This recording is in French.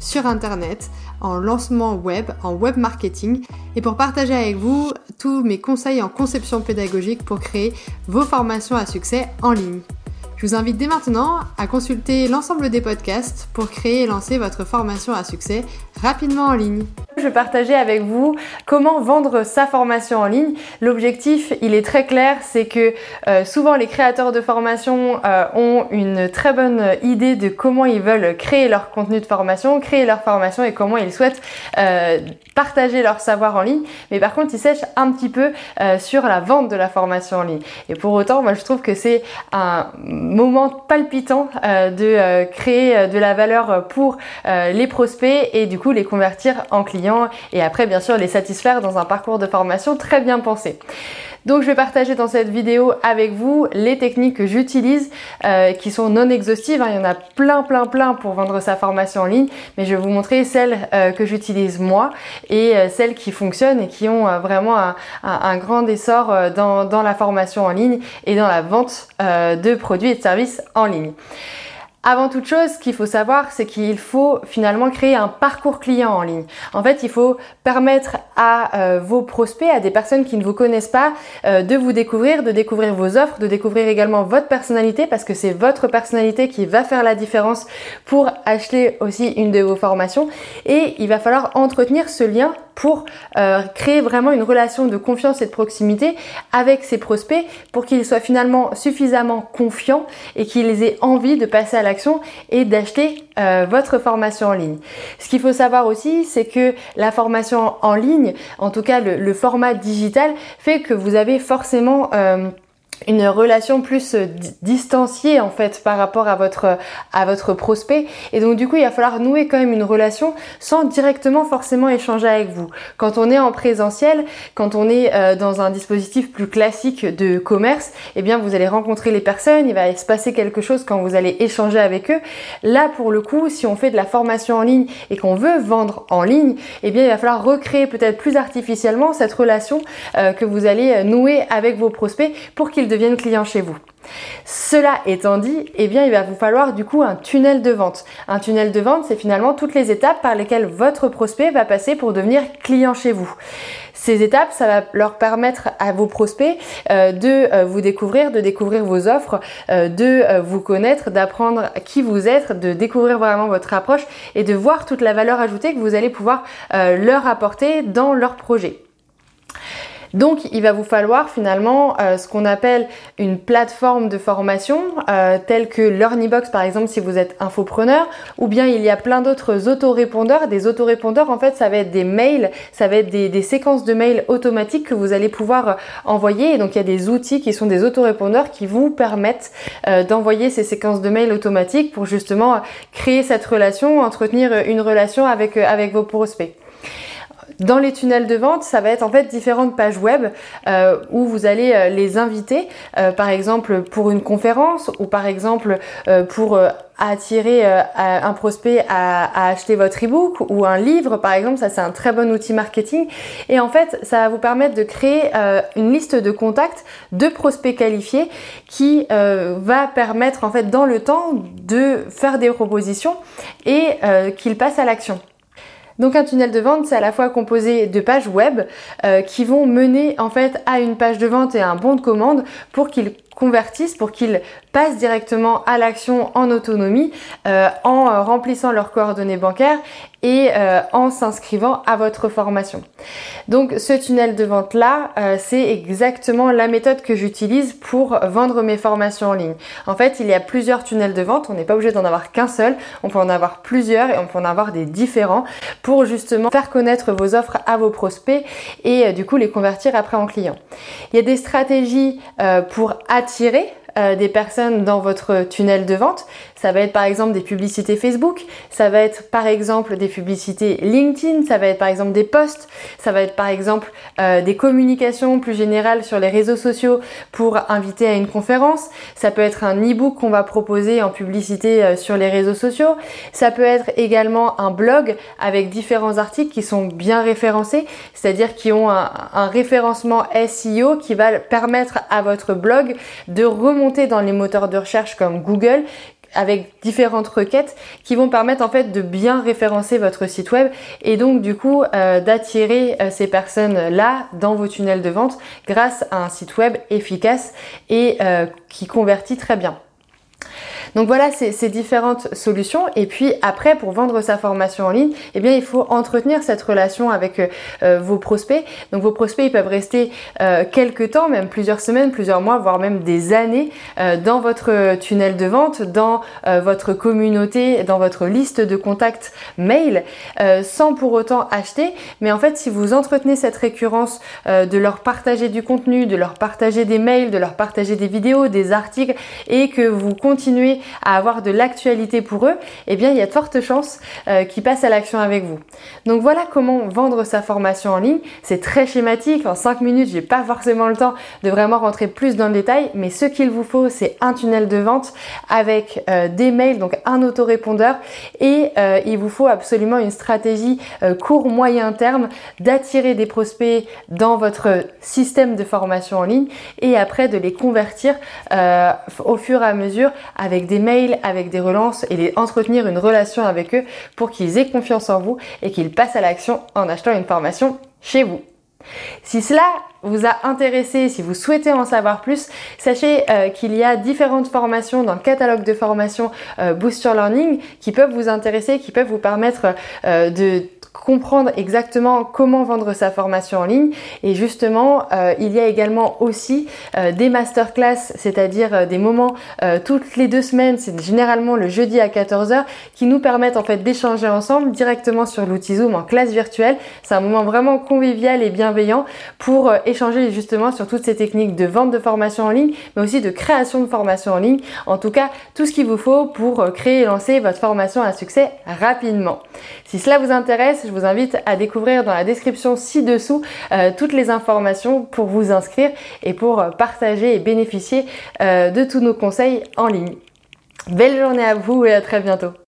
sur Internet, en lancement web, en web marketing et pour partager avec vous tous mes conseils en conception pédagogique pour créer vos formations à succès en ligne. Je vous invite dès maintenant à consulter l'ensemble des podcasts pour créer et lancer votre formation à succès rapidement en ligne. Je vais partager avec vous comment vendre sa formation en ligne. L'objectif, il est très clair, c'est que euh, souvent les créateurs de formation euh, ont une très bonne idée de comment ils veulent créer leur contenu de formation, créer leur formation et comment ils souhaitent euh, partager leur savoir en ligne. Mais par contre, ils sèchent un petit peu sur la vente de la formation en ligne. Et pour autant, moi je trouve que c'est un moment palpitant de créer de la valeur pour les prospects et du coup les convertir en clients et après bien sûr les satisfaire dans un parcours de formation très bien pensé. Donc je vais partager dans cette vidéo avec vous les techniques que j'utilise euh, qui sont non exhaustives. Hein. Il y en a plein plein plein pour vendre sa formation en ligne, mais je vais vous montrer celles euh, que j'utilise moi et euh, celles qui fonctionnent et qui ont vraiment un, grand essor dans, dans, la formation en ligne et dans la vente de produits et de services en ligne. Avant toute chose, ce qu'il faut savoir, c'est qu'il faut finalement créer un parcours client en ligne. En fait, il faut permettre à euh, vos prospects, à des personnes qui ne vous connaissent pas, euh, de vous découvrir, de découvrir vos offres, de découvrir également votre personnalité, parce que c'est votre personnalité qui va faire la différence pour acheter aussi une de vos formations. Et il va falloir entretenir ce lien pour euh, créer vraiment une relation de confiance et de proximité avec ces prospects pour qu'ils soient finalement suffisamment confiants et qu'ils aient envie de passer à et d'acheter euh, votre formation en ligne. Ce qu'il faut savoir aussi, c'est que la formation en ligne, en tout cas le, format digital, fait que vous avez forcément euh, une relation plus euh, distanciée en fait par rapport à votre à votre prospect et donc du coup il va falloir nouer quand même une relation sans directement forcément échanger avec vous. Quand on est en présentiel, quand on est euh, dans un dispositif plus classique de commerce, eh bien vous allez rencontrer les personnes, il va se passer quelque chose quand vous allez échanger avec eux. Là pour le coup, si on fait de la formation en ligne et qu'on veut vendre en ligne, eh bien il va falloir recréer peut-être plus artificiellement cette relation euh, que vous allez nouer avec vos prospects pour qu'ils deviennent clients chez vous. Cela étant dit, eh bien, il va vous falloir du coup un tunnel de vente. Un tunnel de vente, c'est finalement toutes les étapes par lesquelles votre prospect va passer pour devenir client chez vous. Ces étapes, ça va leur permettre à vos prospects euh, de euh, vous découvrir, de découvrir vos offres, euh, de vous connaître, d'apprendre qui vous êtes, de découvrir vraiment votre approche et de voir toute la valeur ajoutée que vous allez pouvoir leur apporter dans leur projet. Donc il va vous falloir finalement euh, ce qu'on appelle une plateforme de formation euh, telle que LearnyBox par exemple si vous êtes infopreneur ou bien il y a plein d'autres autorépondeurs. Des autorépondeurs en fait ça va être des mails, ça va être des, séquences de mails automatiques que vous allez pouvoir euh, envoyer donc il y a des outils qui sont des autorépondeurs qui vous permettent d'envoyer ces séquences de mails automatiques pour justement créer cette relation, entretenir une relation avec, avec vos prospects. Dans les tunnels de vente, ça va être en fait différentes pages web euh, où vous allez euh, les inviter, euh, par exemple pour une conférence ou par exemple pour attirer un prospect à, acheter votre ebook ou un livre par exemple, ça c'est un très bon outil marketing et en fait ça va vous permettre de créer une liste de contacts de prospects qualifiés qui va permettre en fait dans le temps de faire des propositions et qu'ils passent à l'action. Donc un tunnel de vente, c'est à la fois composé de pages web euh, qui vont mener en fait à une page de vente et à un bon de commande pour qu'il convertissent pour qu'ils passent directement à l'action en autonomie euh, en euh, remplissant leurs coordonnées bancaires et euh, en s'inscrivant à votre formation. Donc ce tunnel de vente là, c'est exactement la méthode que j'utilise pour vendre mes formations en ligne. En fait, il y a plusieurs tunnels de vente, on n'est pas obligé d'en avoir qu'un seul, on peut en avoir plusieurs et on peut en avoir des différents pour justement faire connaître vos offres à vos prospects et du coup les convertir après en clients. Il y a des stratégies pour attirer euh, des personnes dans votre tunnel de vente. Ça va être par exemple des publicités Facebook, ça va être par exemple des publicités LinkedIn, ça va être par exemple des posts, ça va être par exemple euh, des communications plus générales sur les réseaux sociaux pour inviter à une conférence, ça peut être un e-book qu'on va proposer en publicité euh, sur les réseaux sociaux, ça peut être également un blog avec différents articles qui sont bien référencés, c'est-à-dire qui ont un, référencement SEO qui va permettre à votre blog de remonter dans les moteurs de recherche comme Google avec différentes requêtes qui vont permettre en fait de bien référencer votre site web et donc du coup euh, d'attirer euh, ces personnes là dans vos tunnels de vente grâce à un site web efficace et euh, qui convertit très bien. Donc voilà ces, différentes solutions. Et puis après, pour vendre sa formation en ligne, eh bien il faut entretenir cette relation avec euh, euh, vos prospects. Donc vos prospects, ils peuvent rester euh, quelques temps, même plusieurs semaines, plusieurs mois, voire même des années dans votre tunnel de vente, dans votre communauté, dans votre liste de contacts mail, sans pour autant acheter. Mais en fait, si vous entretenez cette récurrence de leur partager du contenu, de leur partager des mails, de leur partager des vidéos, des articles, et que vous continuez à avoir de l'actualité pour eux, eh bien il y a de fortes chances euh, qu'ils passent à l'action avec vous. Donc voilà comment vendre sa formation en ligne. C'est très schématique. En 5 minutes, j'ai pas forcément le temps de vraiment rentrer plus dans le détail, mais ce qu'il vous faut, c'est un tunnel de vente avec euh, des mails, donc un autorépondeur, et euh, il vous faut absolument une stratégie court moyen terme d'attirer des prospects dans votre système de formation en ligne et après de les convertir au fur et à mesure avec des mails, avec des relances et entretenir une relation avec eux pour qu'ils aient confiance en vous et qu'ils passent à l'action en achetant une formation chez vous. Si cela vous a intéressé, si vous souhaitez en savoir plus, sachez euh, qu'il y a différentes formations dans le catalogue de formation euh, Boost Learning qui peuvent vous intéresser, qui peuvent vous permettre euh, de comprendre exactement comment vendre sa formation en ligne. Et justement, euh, il y a également aussi des masterclass, c'est-à-dire des moments toutes les deux semaines, c'est généralement le jeudi à 14h, qui nous permettent en fait d'échanger ensemble directement sur l'outil Zoom en classe virtuelle. C'est un moment vraiment convivial et bienveillant pour échanger justement sur toutes ces techniques de vente de formation en ligne, mais aussi de création de formation en ligne. En tout cas, tout ce qu'il vous faut pour créer et lancer votre formation à succès rapidement. Si cela vous intéresse, je vous invite à découvrir dans la description ci-dessous euh, toutes les informations pour vous inscrire et pour euh, partager et bénéficier euh, de tous nos conseils en ligne. Belle journée à vous et à très bientôt.